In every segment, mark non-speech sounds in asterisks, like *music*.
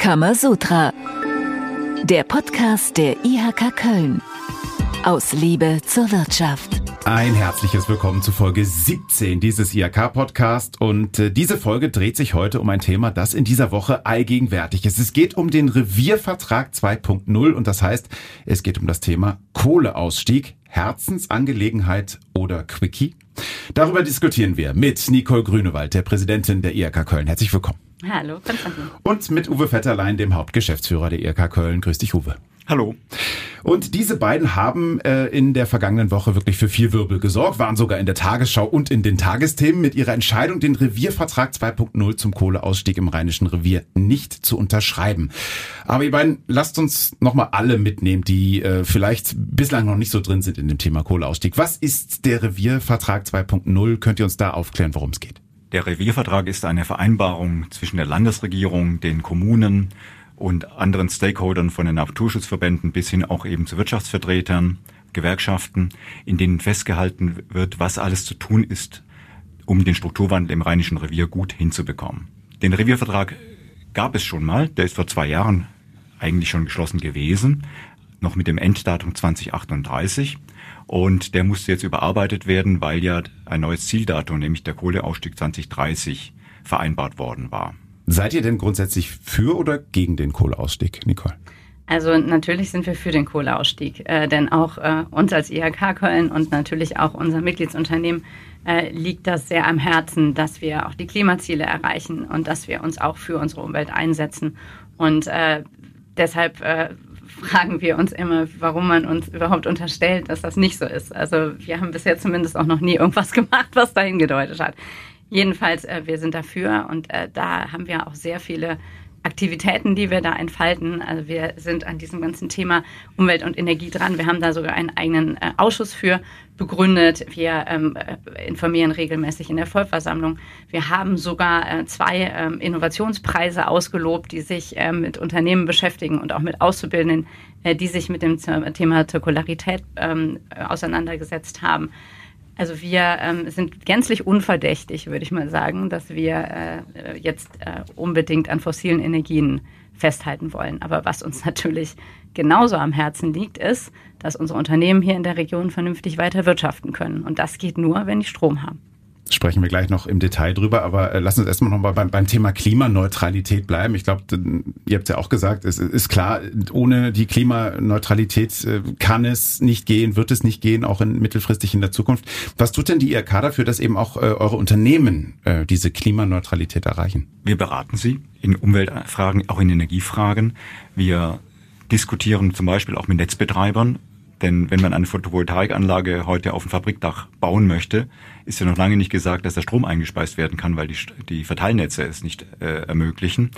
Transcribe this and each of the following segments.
Kamasutra. Der Podcast der IHK Köln. Aus Liebe zur Wirtschaft. Ein herzliches Willkommen zu Folge 17 dieses IHK-Podcast. Und äh, diese Folge dreht sich heute um ein Thema, das in dieser Woche allgegenwärtig ist. Es geht um den Reviervertrag 2.0 und das heißt, es geht um das Thema Kohleausstieg, Herzensangelegenheit oder Quickie. Darüber diskutieren wir mit Nicole Grünewald, der Präsidentin der IHK Köln. Herzlich willkommen. Hallo, Konstantin. Und mit Uwe Vetterlein, dem Hauptgeschäftsführer der IRK Köln. Grüß dich, Uwe. Hallo. Und diese beiden haben äh, in der vergangenen Woche wirklich für viel Wirbel gesorgt, waren sogar in der Tagesschau und in den Tagesthemen mit ihrer Entscheidung, den Reviervertrag 2.0 zum Kohleausstieg im Rheinischen Revier nicht zu unterschreiben. Aber ihr beiden, lasst uns nochmal alle mitnehmen, die äh, vielleicht bislang noch nicht so drin sind in dem Thema Kohleausstieg. Was ist der Reviervertrag 2.0? Könnt ihr uns da aufklären, worum es geht? Der Reviervertrag ist eine Vereinbarung zwischen der Landesregierung, den Kommunen und anderen Stakeholdern von den Naturschutzverbänden bis hin auch eben zu Wirtschaftsvertretern, Gewerkschaften, in denen festgehalten wird, was alles zu tun ist, um den Strukturwandel im Rheinischen Revier gut hinzubekommen. Den Reviervertrag gab es schon mal, der ist vor zwei Jahren eigentlich schon geschlossen gewesen, noch mit dem Enddatum 2038. Und der musste jetzt überarbeitet werden, weil ja ein neues Zieldatum, nämlich der Kohleausstieg 2030, vereinbart worden war. Seid ihr denn grundsätzlich für oder gegen den Kohleausstieg, Nicole? Also natürlich sind wir für den Kohleausstieg, äh, denn auch äh, uns als IHK Köln und natürlich auch unser Mitgliedsunternehmen äh, liegt das sehr am Herzen, dass wir auch die Klimaziele erreichen und dass wir uns auch für unsere Umwelt einsetzen. Und äh, deshalb äh, fragen wir uns immer, warum man uns überhaupt unterstellt, dass das nicht so ist. Also wir haben bisher zumindest auch noch nie irgendwas *laughs* gemacht, was dahin gedeutet hat. Jedenfalls, äh, wir sind dafür und äh, da haben wir auch sehr viele Aktivitäten, die wir da entfalten. Also wir sind an diesem ganzen Thema Umwelt und Energie dran. Wir haben da sogar einen eigenen äh, Ausschuss für begründet. Wir ähm, äh, informieren regelmäßig in der Vollversammlung. Wir haben sogar äh, zwei ähm, Innovationspreise ausgelobt, die sich äh, mit Unternehmen beschäftigen und auch mit Auszubildenden, äh, die sich mit dem Thema Zirkularität ähm, auseinandergesetzt haben. Also wir ähm, sind gänzlich unverdächtig, würde ich mal sagen, dass wir äh, jetzt äh, unbedingt an fossilen Energien festhalten wollen. Aber was uns *laughs* natürlich genauso am Herzen liegt, ist, dass unsere Unternehmen hier in der Region vernünftig weiter wirtschaften können. Und das geht nur, wenn die Strom haben sprechen wir gleich noch im Detail drüber, aber äh, lass uns erstmal noch mal beim, beim Thema Klimaneutralität bleiben. Ich glaube, ihr habt ja auch gesagt, es ist klar, ohne die Klimaneutralität äh, kann es nicht gehen, wird es nicht gehen, auch in mittelfristig in der Zukunft. Was tut denn die IRK dafür, dass eben auch äh, eure Unternehmen diese Klimaneutralität erreichen? Wir beraten sie in Umweltfragen, auch in Energiefragen. Wir diskutieren zum Beispiel auch mit Netzbetreibern denn wenn man eine Photovoltaikanlage heute auf dem Fabrikdach bauen möchte, ist ja noch lange nicht gesagt, dass der Strom eingespeist werden kann, weil die, die Verteilnetze es nicht äh, ermöglichen.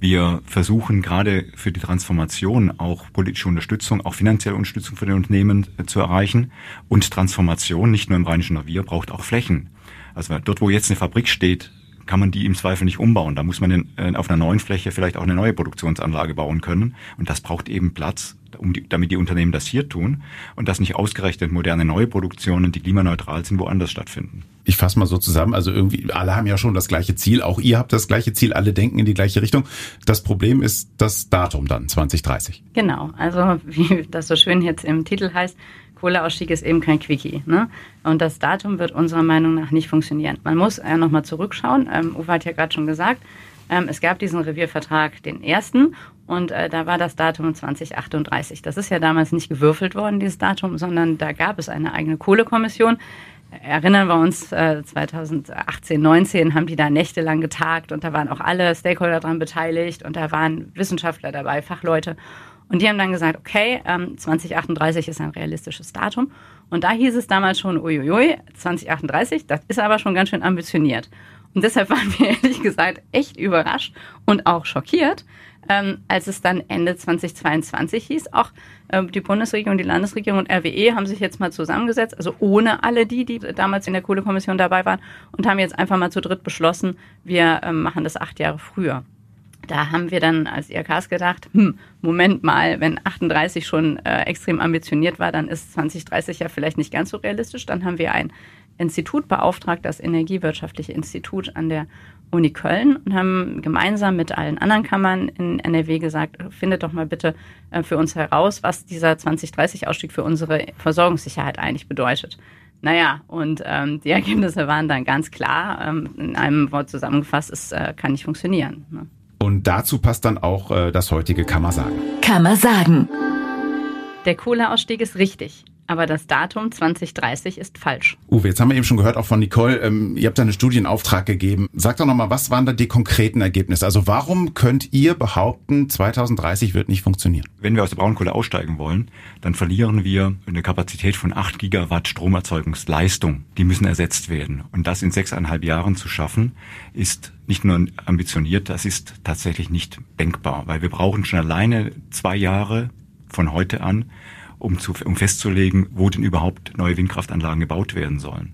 Wir versuchen gerade für die Transformation auch politische Unterstützung, auch finanzielle Unterstützung für die Unternehmen äh, zu erreichen. Und Transformation, nicht nur im Rheinischen Revier, braucht auch Flächen. Also dort, wo jetzt eine Fabrik steht, kann man die im Zweifel nicht umbauen. Da muss man äh, auf einer neuen Fläche vielleicht auch eine neue Produktionsanlage bauen können. Und das braucht eben Platz, um die, damit die Unternehmen das hier tun und dass nicht ausgerechnet moderne neue Produktionen, die klimaneutral sind, woanders stattfinden. Ich fasse mal so zusammen, also irgendwie alle haben ja schon das gleiche Ziel, auch ihr habt das gleiche Ziel, alle denken in die gleiche Richtung. Das Problem ist das Datum dann, 2030. Genau, also wie das so schön jetzt im Titel heißt, Kohleausstieg ist eben kein Quickie. Ne? Und das Datum wird unserer Meinung nach nicht funktionieren. Man muss äh, nochmal zurückschauen. Ähm, Uwe hat ja gerade schon gesagt, ähm, es gab diesen Reviervertrag, den ersten, und äh, da war das Datum 2038. Das ist ja damals nicht gewürfelt worden, dieses Datum, sondern da gab es eine eigene Kohlekommission. Erinnern wir uns, äh, 2018, 19 haben die da nächtelang getagt und da waren auch alle Stakeholder dran beteiligt und da waren Wissenschaftler dabei, Fachleute. Und die haben dann gesagt, okay, ähm, 2038 ist ein realistisches Datum. Und da hieß es damals schon, uiuiui, 2038, das ist aber schon ganz schön ambitioniert. Und deshalb waren wir *laughs* ehrlich gesagt echt überrascht und auch schockiert, ähm, als es dann Ende 2022 hieß. Auch äh, die Bundesregierung, die Landesregierung und RWE haben sich jetzt mal zusammengesetzt, also ohne alle die, die damals in der Kohlekommission dabei waren, und haben jetzt einfach mal zu dritt beschlossen, wir äh, machen das acht Jahre früher. Da haben wir dann als IRKs gedacht, hm, Moment mal, wenn 38 schon äh, extrem ambitioniert war, dann ist 2030 ja vielleicht nicht ganz so realistisch. Dann haben wir ein Institut beauftragt, das Energiewirtschaftliche Institut an der Uni Köln und haben gemeinsam mit allen anderen Kammern in NRW gesagt, findet doch mal bitte äh, für uns heraus, was dieser 2030-Ausstieg für unsere Versorgungssicherheit eigentlich bedeutet. Naja, und ähm, die Ergebnisse waren dann ganz klar. Ähm, in einem Wort zusammengefasst, es äh, kann nicht funktionieren. Ne? Und dazu passt dann auch äh, das heutige Kammer sagen. Kammer sagen. Der Kohleausstieg ist richtig. Aber das Datum 2030 ist falsch. Uwe, jetzt haben wir eben schon gehört, auch von Nicole, ähm, ihr habt da einen Studienauftrag gegeben. Sag doch nochmal, was waren da die konkreten Ergebnisse? Also warum könnt ihr behaupten, 2030 wird nicht funktionieren? Wenn wir aus der Braunkohle aussteigen wollen, dann verlieren wir eine Kapazität von 8 Gigawatt Stromerzeugungsleistung. Die müssen ersetzt werden. Und das in sechseinhalb Jahren zu schaffen, ist nicht nur ambitioniert, das ist tatsächlich nicht denkbar, weil wir brauchen schon alleine zwei Jahre von heute an, um, zu, um festzulegen, wo denn überhaupt neue Windkraftanlagen gebaut werden sollen.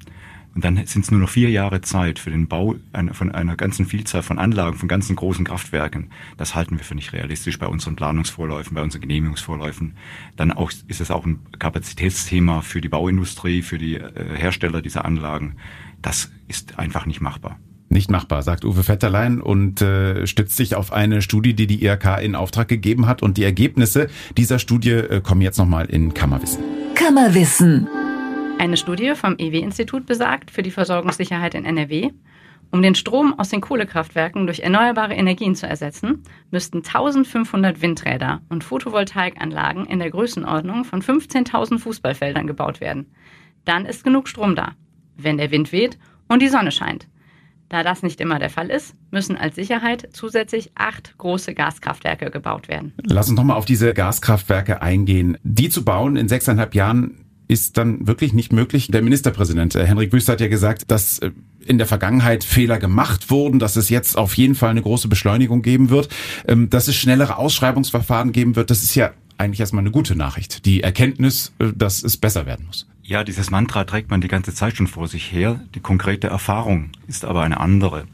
Und dann sind es nur noch vier Jahre Zeit für den Bau einer, von einer ganzen Vielzahl von Anlagen, von ganzen großen Kraftwerken. Das halten wir für nicht realistisch bei unseren Planungsvorläufen, bei unseren Genehmigungsvorläufen. Dann auch, ist es auch ein Kapazitätsthema für die Bauindustrie, für die äh, Hersteller dieser Anlagen. Das ist einfach nicht machbar. Nicht machbar, sagt Uwe Vetterlein und äh, stützt sich auf eine Studie, die die IRK in Auftrag gegeben hat. Und die Ergebnisse dieser Studie äh, kommen jetzt nochmal in Kammerwissen. Kammerwissen. Eine Studie vom EW-Institut besagt, für die Versorgungssicherheit in NRW, um den Strom aus den Kohlekraftwerken durch erneuerbare Energien zu ersetzen, müssten 1500 Windräder und Photovoltaikanlagen in der Größenordnung von 15.000 Fußballfeldern gebaut werden. Dann ist genug Strom da, wenn der Wind weht und die Sonne scheint. Da das nicht immer der Fall ist, müssen als Sicherheit zusätzlich acht große Gaskraftwerke gebaut werden. Lass uns nochmal auf diese Gaskraftwerke eingehen. Die zu bauen in sechseinhalb Jahren ist dann wirklich nicht möglich. Der Ministerpräsident äh, Henrik Wüst hat ja gesagt, dass äh, in der Vergangenheit Fehler gemacht wurden, dass es jetzt auf jeden Fall eine große Beschleunigung geben wird, ähm, dass es schnellere Ausschreibungsverfahren geben wird. Das ist ja eigentlich erstmal eine gute Nachricht. Die Erkenntnis, äh, dass es besser werden muss. Ja, dieses Mantra trägt man die ganze Zeit schon vor sich her. Die konkrete Erfahrung ist aber eine andere.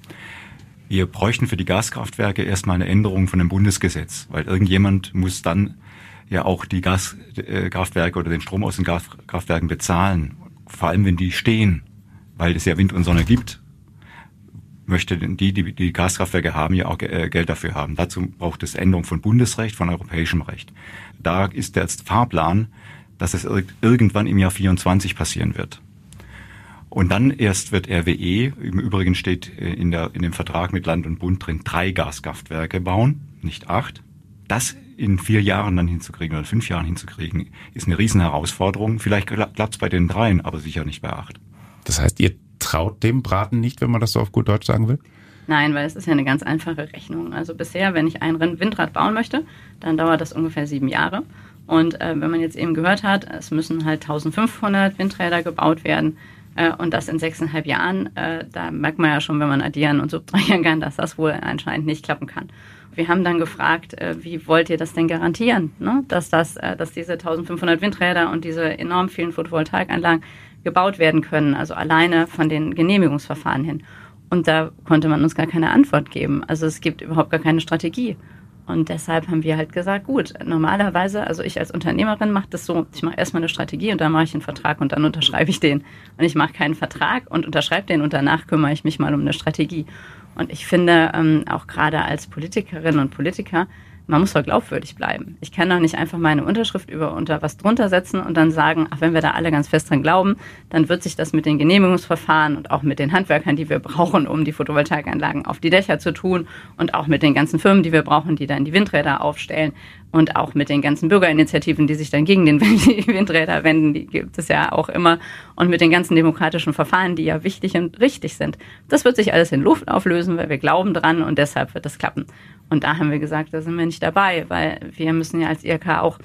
Wir bräuchten für die Gaskraftwerke erstmal eine Änderung von dem Bundesgesetz, weil irgendjemand muss dann ja auch die Gaskraftwerke oder den Strom aus den Gaskraftwerken bezahlen. Vor allem, wenn die stehen, weil es ja Wind und Sonne gibt, möchte die, die die Gaskraftwerke haben, ja auch äh, Geld dafür haben. Dazu braucht es Änderung von Bundesrecht, von europäischem Recht. Da ist der Fahrplan, dass es irgendwann im Jahr 24 passieren wird. Und dann erst wird RWE, im Übrigen steht äh, in, der, in dem Vertrag mit Land und Bund drin, drei Gaskraftwerke bauen, nicht acht. Das in vier Jahren dann hinzukriegen oder fünf Jahren hinzukriegen, ist eine Riesenherausforderung. Vielleicht klappt es bei den dreien, aber sicher nicht bei acht. Das heißt, ihr traut dem Braten nicht, wenn man das so auf gut Deutsch sagen will? Nein, weil es ist ja eine ganz einfache Rechnung. Also bisher, wenn ich ein Windrad bauen möchte, dann dauert das ungefähr sieben Jahre. Und äh, wenn man jetzt eben gehört hat, es müssen halt 1500 Windräder gebaut werden äh, und das in sechseinhalb Jahren, äh, da merkt man ja schon, wenn man addieren und subtrahieren kann, dass das wohl anscheinend nicht klappen kann. Wir haben dann gefragt, äh, wie wollt ihr das denn garantieren, ne? dass, das, äh, dass diese 1500 Windräder und diese enorm vielen Photovoltaikanlagen gebaut werden können, also alleine von den Genehmigungsverfahren hin. Und da konnte man uns gar keine Antwort geben. Also es gibt überhaupt gar keine Strategie. Und deshalb haben wir halt gesagt, gut, normalerweise, also ich als Unternehmerin mache das so, ich mache erstmal eine Strategie und dann mache ich einen Vertrag und dann unterschreibe ich den. Und ich mache keinen Vertrag und unterschreibe den und danach kümmere ich mich mal um eine Strategie. Und ich finde, ähm, auch gerade als Politikerin und Politiker, man muss doch glaubwürdig bleiben. Ich kann doch nicht einfach meine Unterschrift über unter was drunter setzen und dann sagen, ach, wenn wir da alle ganz fest dran glauben, dann wird sich das mit den Genehmigungsverfahren und auch mit den Handwerkern, die wir brauchen, um die Photovoltaikanlagen auf die Dächer zu tun und auch mit den ganzen Firmen, die wir brauchen, die dann die Windräder aufstellen und auch mit den ganzen Bürgerinitiativen, die sich dann gegen den *laughs* Windräder wenden, die gibt es ja auch immer und mit den ganzen demokratischen Verfahren, die ja wichtig und richtig sind. Das wird sich alles in Luft auflösen, weil wir glauben dran und deshalb wird das klappen. Und da haben wir gesagt, da sind wir nicht dabei, weil wir müssen ja als IRK auch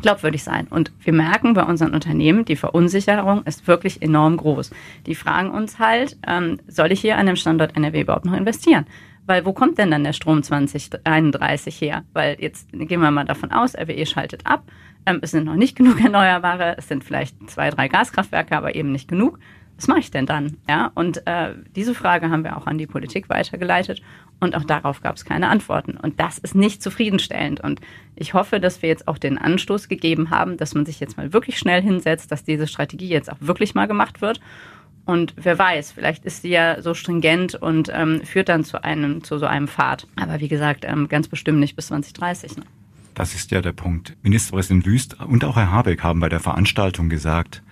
glaubwürdig sein. Und wir merken bei unseren Unternehmen, die Verunsicherung ist wirklich enorm groß. Die fragen uns halt, ähm, soll ich hier an dem Standort NRW überhaupt noch investieren? Weil wo kommt denn dann der Strom 2031 her? Weil jetzt gehen wir mal davon aus, RWE schaltet ab. Ähm, es sind noch nicht genug *laughs* Erneuerbare. Es sind vielleicht zwei, drei Gaskraftwerke, aber eben nicht genug was mache ich denn dann? Ja, und äh, diese Frage haben wir auch an die Politik weitergeleitet und auch darauf gab es keine Antworten. Und das ist nicht zufriedenstellend. Und ich hoffe, dass wir jetzt auch den Anstoß gegeben haben, dass man sich jetzt mal wirklich schnell hinsetzt, dass diese Strategie jetzt auch wirklich mal gemacht wird Und wer weiß, vielleicht ist sie ja so stringent und ähm, führt dann zu einem, zu so einem Pfad. Aber wie gesagt, ähm, ganz bestimmt nicht bis 2030. Ne? Das ist ja der Punkt. Ministerpräsident Wüst und auch Herr Habeck haben bei der Veranstaltung gesagt,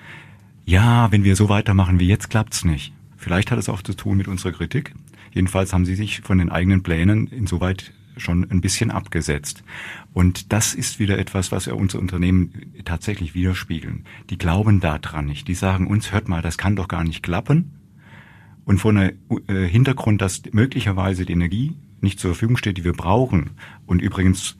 ja, wenn wir so weitermachen wie jetzt, klappt's nicht. Vielleicht hat es auch zu tun mit unserer Kritik. Jedenfalls haben sie sich von den eigenen Plänen insoweit schon ein bisschen abgesetzt. Und das ist wieder etwas, was wir unser Unternehmen tatsächlich widerspiegeln. Die glauben daran nicht. Die sagen uns, hört mal, das kann doch gar nicht klappen. Und vor einem äh, Hintergrund, dass möglicherweise die Energie nicht zur Verfügung steht, die wir brauchen. Und übrigens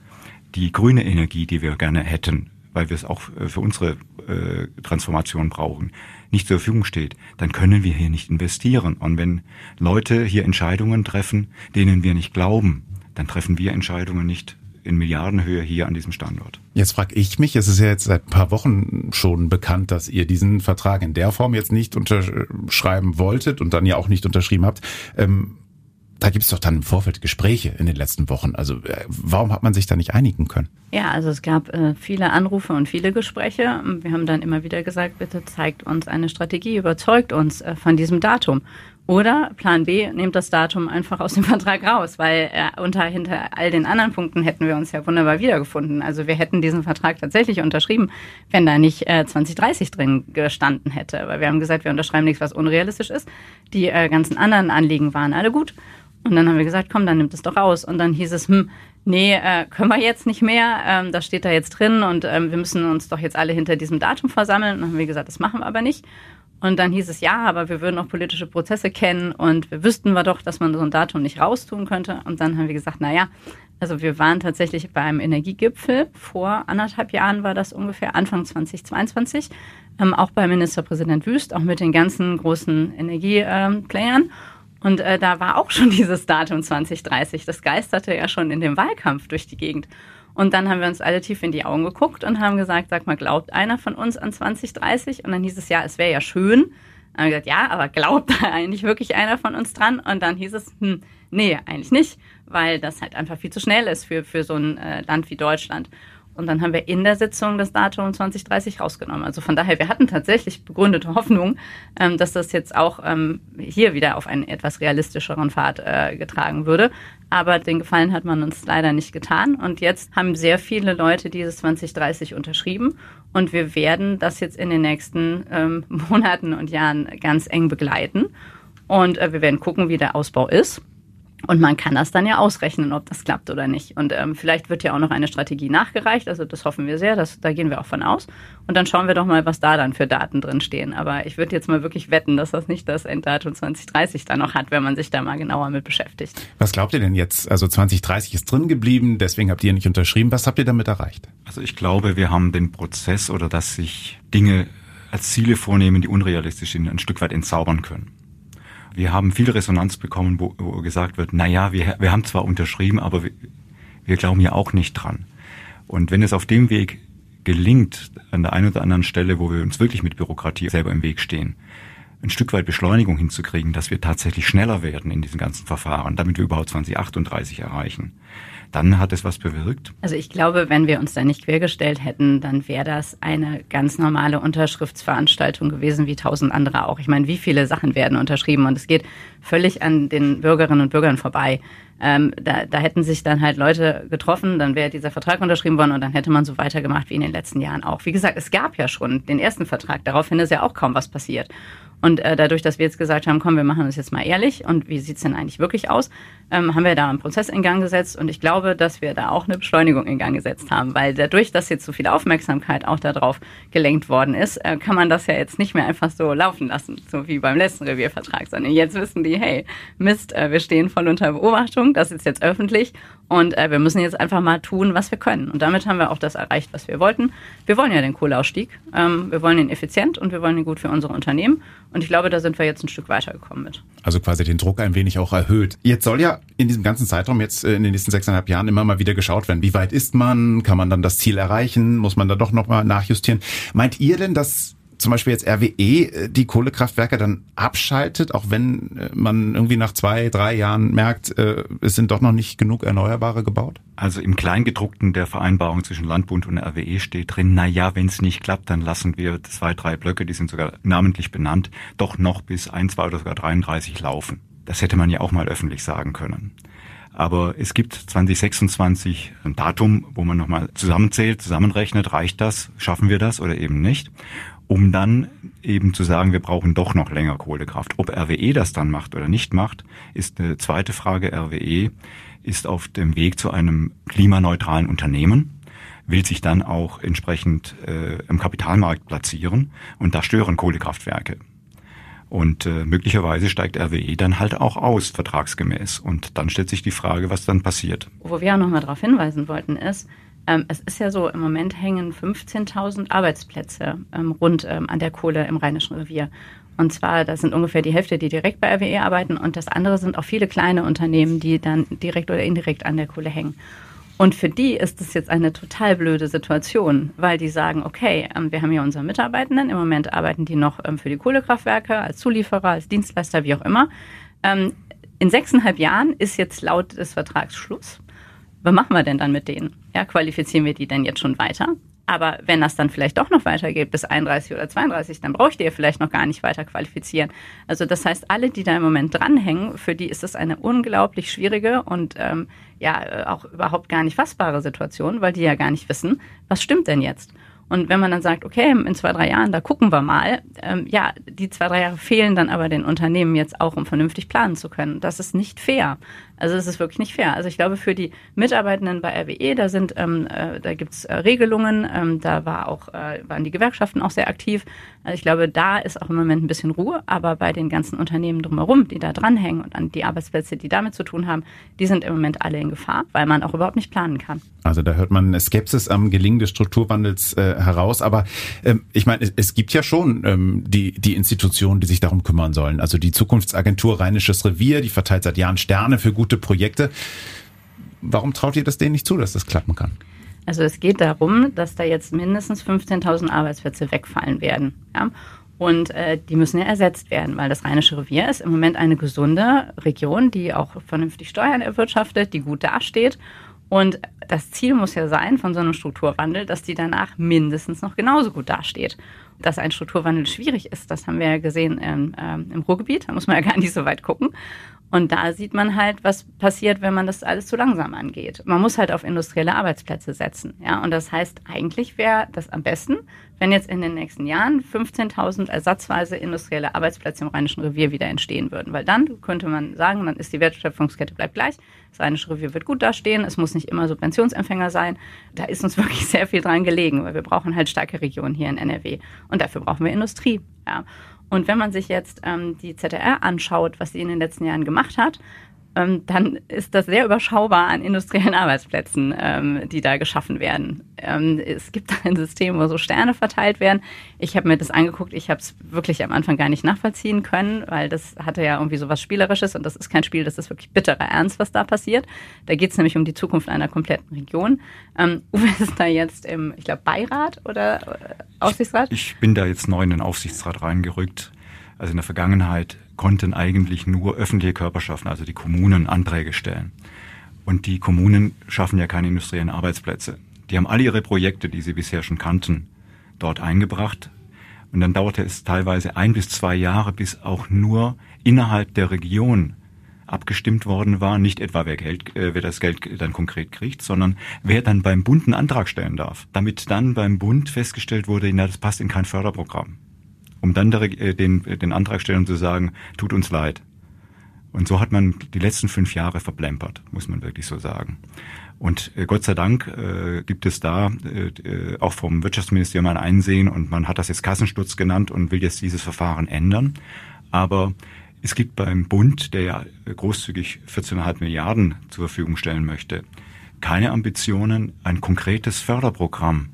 die grüne Energie, die wir gerne hätten, weil wir es auch äh, für unsere äh, Transformation brauchen, nicht zur Verfügung steht, dann können wir hier nicht investieren. Und wenn Leute hier Entscheidungen treffen, denen wir nicht glauben, dann treffen wir Entscheidungen nicht in Milliardenhöhe hier an diesem Standort. Jetzt frage ich mich, es ist ja jetzt seit ein paar Wochen schon bekannt, dass ihr diesen Vertrag in der Form jetzt nicht unterschreiben wolltet und dann ja auch nicht unterschrieben habt. Ähm, da gibt es doch dann im Vorfeld Gespräche in den letzten Wochen. Also äh, warum hat man sich da nicht einigen können? Ja, also es gab äh, viele Anrufe und viele Gespräche. Wir haben dann immer wieder gesagt, bitte zeigt uns eine Strategie, überzeugt uns äh, von diesem Datum. Oder Plan B, nehmt das Datum einfach aus dem *laughs* Vertrag raus, weil äh, unter hinter all den anderen Punkten hätten wir uns ja wunderbar wiedergefunden. Also wir hätten diesen Vertrag tatsächlich unterschrieben, wenn da nicht äh, 2030 drin gestanden hätte. Weil wir haben gesagt, wir unterschreiben nichts, was unrealistisch ist. Die äh, ganzen anderen Anliegen waren alle gut. Und dann haben wir gesagt, komm, dann nimmt es doch raus. Und dann hieß es, hm, nee, äh, können wir jetzt nicht mehr. Ähm, das steht da jetzt drin und ähm, wir müssen uns doch jetzt alle hinter diesem Datum versammeln. Und dann haben wir gesagt, das machen wir aber nicht. Und dann hieß es, ja, aber wir würden auch politische Prozesse kennen und wir wüssten wir doch, dass man so ein Datum nicht raustun könnte. Und dann haben wir gesagt, na ja, also wir waren tatsächlich beim Energiegipfel. Vor anderthalb Jahren war das ungefähr, Anfang 2022. Ähm, auch bei Ministerpräsident Wüst, auch mit den ganzen großen Energieplayern. Und äh, da war auch schon *laughs* dieses Datum 2030. Das geisterte ja schon in dem Wahlkampf durch die Gegend. Und dann haben wir uns alle tief in die Augen geguckt und haben gesagt, sag mal, glaubt einer von uns an 2030? Und dann hieß es, ja, es wäre ja schön. Dann haben wir gesagt, ja, aber glaubt da eigentlich wirklich einer von uns dran? Und dann hieß es, hm, nee, eigentlich nicht, weil das halt einfach viel zu schnell ist für, für so ein äh, Land wie Deutschland. Und dann haben wir in der Sitzung das Datum 2030 rausgenommen. Also von daher, wir hatten tatsächlich begründete Hoffnung, ähm, dass das jetzt auch ähm, hier wieder auf einen etwas realistischeren Pfad äh, getragen würde. Aber den Gefallen hat man uns leider nicht getan. Und jetzt haben sehr viele Leute dieses 2030 unterschrieben. Und wir werden das jetzt in den nächsten ähm, *laughs* Monaten und Jahren ganz eng begleiten. Und äh, wir werden gucken, wie der Ausbau ist. Und man kann das dann ja ausrechnen, ob das klappt oder nicht. Und ähm, vielleicht wird ja auch noch eine Strategie nachgereicht. Also das hoffen wir sehr. Das, da gehen wir auch von aus. Und dann schauen wir doch mal, was da dann für Daten drin stehen. Aber ich würde jetzt mal wirklich wetten, dass das nicht das Enddatum 2030 dann noch hat, wenn man sich da mal genauer mit beschäftigt. Was glaubt ihr denn jetzt? Also 2030 ist drin geblieben, deswegen habt ihr nicht unterschrieben. Was habt ihr damit erreicht? Also ich glaube, wir haben den Prozess oder dass sich Dinge als Ziele vornehmen, die unrealistisch sind, ein Stück weit entzaubern können. Wir haben viel Resonanz bekommen, wo, wo gesagt wird, na ja, wir, wir haben zwar unterschrieben, aber wir, wir glauben ja auch nicht dran. Und wenn es auf dem Weg gelingt, an der einen oder anderen Stelle, wo wir uns wirklich mit Bürokratie selber im Weg stehen, ein Stück weit Beschleunigung hinzukriegen, dass wir tatsächlich schneller werden in diesen ganzen Verfahren, damit wir überhaupt 2038 erreichen, dann hat es was bewirkt? Also ich glaube, wenn wir uns da nicht quergestellt hätten, dann wäre das eine ganz normale Unterschriftsveranstaltung gewesen, wie tausend andere auch. Ich meine, wie viele Sachen werden unterschrieben und es geht völlig an den Bürgerinnen und Bürgern vorbei. Ähm, da, da hätten sich dann halt Leute getroffen, dann wäre dieser Vertrag unterschrieben worden und dann hätte man so weitergemacht wie in den letzten Jahren auch. Wie gesagt, es gab ja schon den ersten Vertrag, daraufhin ist ja auch kaum was passiert. Und äh, dadurch, dass wir jetzt gesagt haben, komm, wir machen das jetzt mal ehrlich und wie sieht's denn eigentlich wirklich aus, ähm, haben wir da einen Prozess in Gang gesetzt und ich glaube, dass wir da auch eine Beschleunigung in Gang gesetzt haben, weil dadurch, dass jetzt so viel Aufmerksamkeit auch darauf gelenkt worden ist, äh, kann man das ja jetzt nicht mehr einfach so laufen lassen, so wie beim letzten Reviervertrag, sondern jetzt wissen die, hey, Mist, äh, wir stehen voll unter Beobachtung, das ist jetzt öffentlich und äh, wir müssen jetzt einfach mal tun, was wir können. Und damit haben wir auch das erreicht, was wir wollten. Wir wollen ja den Kohleausstieg, ähm, wir wollen ihn effizient und wir wollen ihn gut für unsere Unternehmen und ich glaube, da sind wir jetzt ein Stück weitergekommen mit. Also quasi den Druck ein wenig auch erhöht. Jetzt soll ja in diesem ganzen Zeitraum jetzt äh, in den nächsten sechseinhalb Jahren immer mal wieder geschaut werden. Wie weit ist man? Kann man dann das Ziel erreichen? Muss man da doch nochmal nachjustieren? Meint ihr denn, dass zum Beispiel jetzt RWE äh, die Kohlekraftwerke dann abschaltet, auch wenn äh, man irgendwie nach zwei, drei Jahren merkt, äh, es sind doch noch nicht genug Erneuerbare gebaut? Also im Kleingedruckten der Vereinbarung zwischen Landbund und RWE steht drin, na ja, wenn es nicht klappt, dann lassen wir zwei, drei Blöcke, die sind sogar namentlich benannt, doch noch bis ein, zwei oder sogar 33 laufen. Das hätte man ja auch mal öffentlich sagen können. Aber es gibt 2026 ein Datum, wo man nochmal zusammenzählt, zusammenrechnet, reicht das, schaffen wir das oder eben nicht, um dann eben zu sagen, wir brauchen doch noch länger Kohlekraft. Ob RWE das dann macht oder nicht macht, ist eine zweite Frage. RWE ist auf dem Weg zu einem klimaneutralen Unternehmen will sich dann auch entsprechend äh, im Kapitalmarkt platzieren und da stören Kohlekraftwerke. Und äh, möglicherweise steigt RWE dann halt auch aus, vertragsgemäß. Und dann stellt sich die Frage, was dann passiert. Wo wir auch nochmal darauf hinweisen wollten, ist, ähm, es ist ja so, im Moment hängen 15.000 Arbeitsplätze ähm, rund ähm, an der Kohle im Rheinischen Revier. Und zwar, das sind ungefähr die Hälfte, die direkt bei RWE arbeiten und das andere sind auch viele kleine Unternehmen, die dann direkt oder indirekt an der Kohle hängen. Und für die ist es jetzt eine total blöde Situation, weil die sagen, okay, ähm, wir haben hier unsere Mitarbeitenden, im Moment arbeiten die noch ähm, für die Kohlekraftwerke, als Zulieferer, als Dienstleister, wie auch immer. Ähm, in sechseinhalb Jahren ist jetzt laut des Vertrags Schluss. Was machen wir denn dann mit denen? Ja, qualifizieren wir die denn jetzt schon weiter? Aber wenn das dann vielleicht doch noch weitergeht bis 31 oder 32, dann braucht ihr vielleicht noch gar nicht weiter qualifizieren. Also das heißt, alle, die da im Moment dranhängen, für die ist es eine unglaublich schwierige und ähm, ja auch überhaupt gar nicht fassbare Situation, weil die ja gar nicht wissen, was stimmt denn jetzt. Und wenn man dann sagt, okay, in zwei, drei Jahren, da gucken wir mal, ähm, ja, die zwei, drei Jahre fehlen dann aber den Unternehmen jetzt auch, um vernünftig planen zu können. Das ist nicht fair. Also es ist wirklich nicht fair. Also ich glaube, für die Mitarbeitenden bei RWE, da sind, ähm, äh, da gibt's äh, Regelungen, ähm, da war auch, äh, waren die Gewerkschaften auch sehr aktiv. Also ich glaube, da ist auch im Moment ein bisschen Ruhe, aber bei den ganzen Unternehmen drumherum, die da dranhängen und an die Arbeitsplätze, die damit zu tun haben, die sind im Moment alle in Gefahr, weil man auch überhaupt nicht planen kann. Also da hört man Skepsis am Gelingen des Strukturwandels äh, heraus. Aber ähm, ich meine, es, es, gibt ja schon ähm, die, die Institutionen, die sich darum kümmern sollen. Also die Zukunftsagentur Rheinisches Revier, die verteilt seit Jahren Sterne für gute Projekte. Warum traut ihr das denen nicht zu, dass das klappen kann? Also es geht darum, dass da jetzt mindestens 15.000 Arbeitsplätze wegfallen werden. Ja? Und äh, die müssen ja ersetzt werden, weil das Rheinische Revier ist im Moment eine gesunde Region, die auch vernünftig Steuern erwirtschaftet, die gut dasteht. Und das Ziel muss ja sein von so einem Strukturwandel, dass die danach mindestens noch genauso gut dasteht. Dass ein Strukturwandel schwierig ist, das haben wir ja gesehen ähm, ähm, im Ruhrgebiet, da muss man ja gar nicht so weit gucken. Und da sieht man halt, was passiert, wenn man das alles zu langsam angeht. Man muss halt auf industrielle Arbeitsplätze setzen. Ja, und das heißt, eigentlich wäre das am besten, wenn jetzt in den nächsten Jahren 15.000 ersatzweise industrielle Arbeitsplätze im Rheinischen Revier wieder entstehen würden. Weil dann könnte man sagen, dann ist die Wertschöpfungskette bleibt gleich. Das Rheinische Revier wird gut dastehen. Es muss nicht immer Subventionsempfänger sein. Da ist uns *laughs* wirklich sehr viel dran gelegen, weil wir brauchen halt starke Regionen hier in NRW. Und dafür brauchen wir Industrie. Ja. Und wenn man sich jetzt ähm, die ZDR anschaut, was sie in den letzten Jahren gemacht hat, ähm, dann ist das sehr überschaubar an industriellen Arbeitsplätzen, ähm, die da geschaffen werden. Ähm, es gibt *laughs* ein System, wo so Sterne verteilt werden. Ich habe mir das angeguckt, ich habe es wirklich am Anfang gar nicht nachvollziehen können, weil das hatte ja irgendwie so was Spielerisches und das ist kein Spiel, das ist wirklich bitterer Ernst, was da passiert. Da geht es nämlich um die Zukunft einer kompletten Region. Ähm, *laughs* Uwe ist da jetzt im, ich glaube, Beirat oder äh, Aufsichtsrat? Ich, ich bin da jetzt neu in den Aufsichtsrat reingerückt. Also in der Vergangenheit konnten eigentlich nur öffentliche Körperschaften, also die Kommunen, Anträge stellen. Und die Kommunen schaffen ja keine industriellen Arbeitsplätze. Die haben alle ihre Projekte, die sie bisher schon kannten, dort eingebracht. Und dann dauerte es teilweise ein bis zwei Jahre, bis auch nur innerhalb der Region abgestimmt worden war, nicht etwa wer, Geld, äh, wer das Geld dann konkret kriegt, sondern wer dann beim Bund einen Antrag stellen darf. Damit dann beim Bund festgestellt wurde, na, das passt in kein Förderprogramm um dann äh, den, den Antrag stellen zu sagen, tut uns leid. Und so hat man die letzten fünf Jahre verplempert, muss man wirklich so sagen. Und äh, Gott sei Dank äh, gibt es da äh, äh, auch vom Wirtschaftsministerium ein Einsehen und man hat das jetzt Kassensturz genannt und will jetzt dieses Verfahren ändern. Aber es gibt beim Bund, der ja großzügig 14,5 Milliarden zur Verfügung stellen möchte, keine Ambitionen, ein konkretes Förderprogramm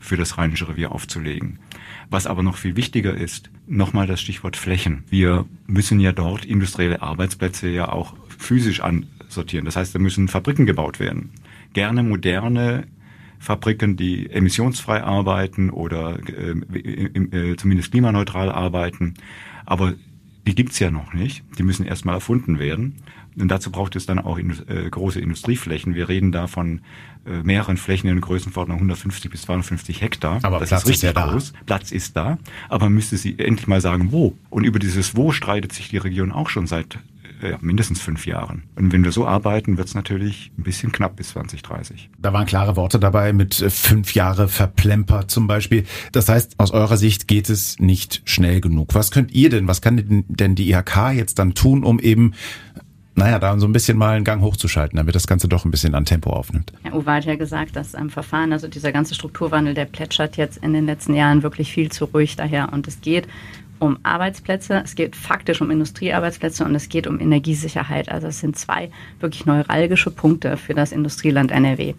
für das Rheinische Revier aufzulegen. Was aber noch viel wichtiger ist, nochmal das Stichwort Flächen. Wir müssen ja dort industrielle Arbeitsplätze ja auch physisch ansortieren. Das heißt, da müssen Fabriken gebaut werden. Gerne moderne, Fabriken, die emissionsfrei arbeiten oder äh, äh, zumindest klimaneutral arbeiten. Aber die gibt's ja noch nicht. Die müssen erstmal erfunden werden. Und dazu braucht es dann auch in, äh, große Industrieflächen. Wir reden da von äh, mehreren Flächen in Größenordnung 150 bis 250 Hektar. Aber das Platz ist richtig ist ja groß. Da. Platz ist da. Aber man müsste sie endlich mal sagen, wo. Und über dieses Wo streitet sich die Region auch schon seit ja, mindestens fünf Jahren. Und wenn wir so arbeiten, wird es natürlich ein bisschen knapp bis 2030. Da waren klare Worte dabei mit äh, fünf Jahre verplempert zum Beispiel. Das heißt, aus eurer Sicht geht es nicht schnell genug. Was könnt ihr denn, was kann denn die IHK jetzt dann tun, um eben naja, da so ein bisschen mal einen Gang hochzuschalten, damit das Ganze doch ein bisschen an Tempo aufnimmt. Herr Uwe hat ja gesagt, dass am Verfahren, also dieser ganze Strukturwandel, der plätschert jetzt in den letzten Jahren wirklich viel zu ruhig daher. Und es geht um Arbeitsplätze, es geht faktisch um Industriearbeitsplätze und es geht um Energiesicherheit. Also es sind zwei wirklich neuralgische Punkte für das Industrieland NRW.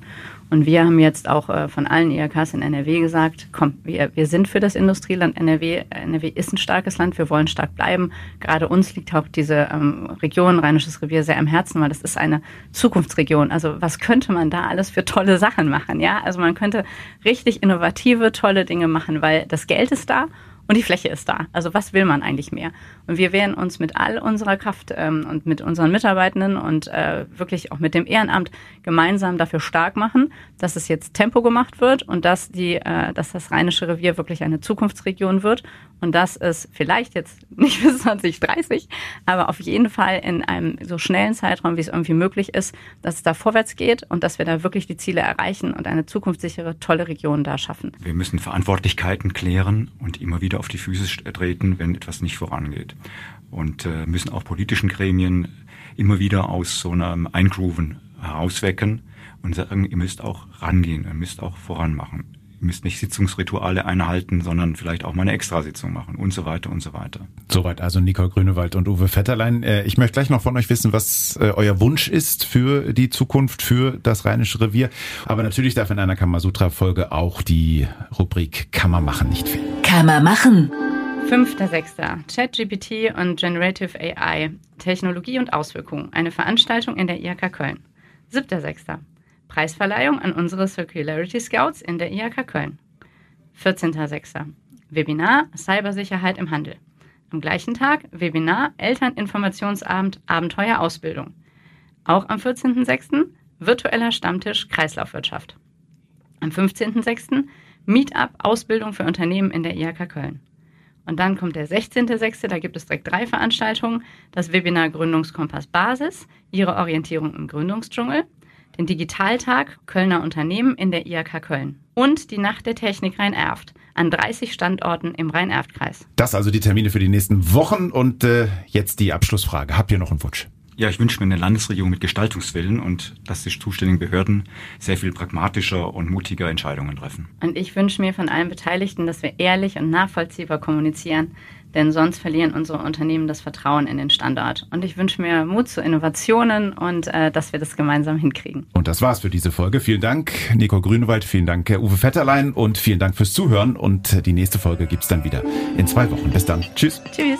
Und wir haben jetzt auch äh, von allen IHKs in NRW gesagt, komm, wir, wir sind für das Industrieland NRW. NRW ist ein starkes Land, wir wollen stark bleiben. Gerade uns liegt auch diese ähm, Region Rheinisches Revier sehr am Herzen, weil das ist eine Zukunftsregion. Also was könnte man da alles für tolle Sachen machen? Ja, also man könnte richtig innovative, tolle Dinge machen, weil das Geld ist da und die Fläche ist da. Also was will man eigentlich mehr? Und wir werden uns mit all unserer Kraft ähm, und mit unseren Mitarbeitenden und äh, wirklich auch mit dem Ehrenamt gemeinsam dafür stark machen, dass es jetzt Tempo gemacht wird und dass die, äh, dass das Rheinische Revier wirklich eine Zukunftsregion wird und dass es vielleicht jetzt *laughs* nicht bis 2030, aber auf jeden Fall in einem so schnellen Zeitraum, wie es irgendwie möglich ist, dass es da vorwärts geht und dass wir da wirklich die Ziele erreichen und eine zukunftssichere, tolle Region da schaffen. Wir müssen Verantwortlichkeiten klären und immer wieder auf die Füße treten, wenn etwas nicht vorangeht. Und äh, müssen auch politischen Gremien immer wieder aus so einem Eingrooven herauswecken und sagen, ihr müsst auch rangehen, ihr müsst auch voranmachen. Ihr müsst nicht Sitzungsrituale einhalten, sondern vielleicht auch mal eine Extrasitzung machen und so weiter und so weiter. Soweit also Nicole Grünewald und Uwe Vetterlein. Äh, ich möchte gleich noch von euch wissen, was äh, euer Wunsch ist für die Zukunft, für das Rheinische Revier. Aber natürlich darf in einer Kamasutra-Folge auch die Rubrik man machen nicht fehlen. Man machen. 5.6. ChatGPT und Generative AI. Technologie und Auswirkungen. Eine Veranstaltung in der IHK Köln. 7.6. Preisverleihung an unsere Circularity Scouts in der IHK Köln. 14.06. Webinar Cybersicherheit im Handel. Am gleichen Tag Webinar Elterninformationsabend Abenteuer Ausbildung. Auch am 14.06. virtueller Stammtisch Kreislaufwirtschaft. Am 15.06. Meetup Ausbildung für Unternehmen in der IHK Köln. Und dann kommt der 16.06., da gibt es direkt drei Veranstaltungen. Das Webinar Gründungskompass Basis, Ihre Orientierung im Gründungsdschungel den Digitaltag Kölner Unternehmen in der IHK Köln und die Nacht der Technik Rhein-Erft an 30 Standorten im Rhein-Erft-Kreis. Das also die Termine für die nächsten Wochen und äh, jetzt die Abschlussfrage. Habt ihr noch einen Wunsch? Ja, ich wünsche mir eine Landesregierung mit Gestaltungswillen und dass die zuständigen Behörden sehr viel pragmatischer und mutiger Entscheidungen treffen. Und ich wünsche mir von allen Beteiligten, dass wir ehrlich und nachvollziehbar kommunizieren, denn sonst verlieren unsere Unternehmen das Vertrauen in den Standort. Und ich wünsche mir Mut zu Innovationen und äh, dass wir das gemeinsam hinkriegen. Und das war's für diese Folge. Vielen Dank, Nico Grünewald, vielen Dank, Uwe Vetterlein und vielen Dank fürs Zuhören. Und die nächste Folge gibt's dann wieder in zwei Wochen. Bis dann. Tschüss. Tschüss.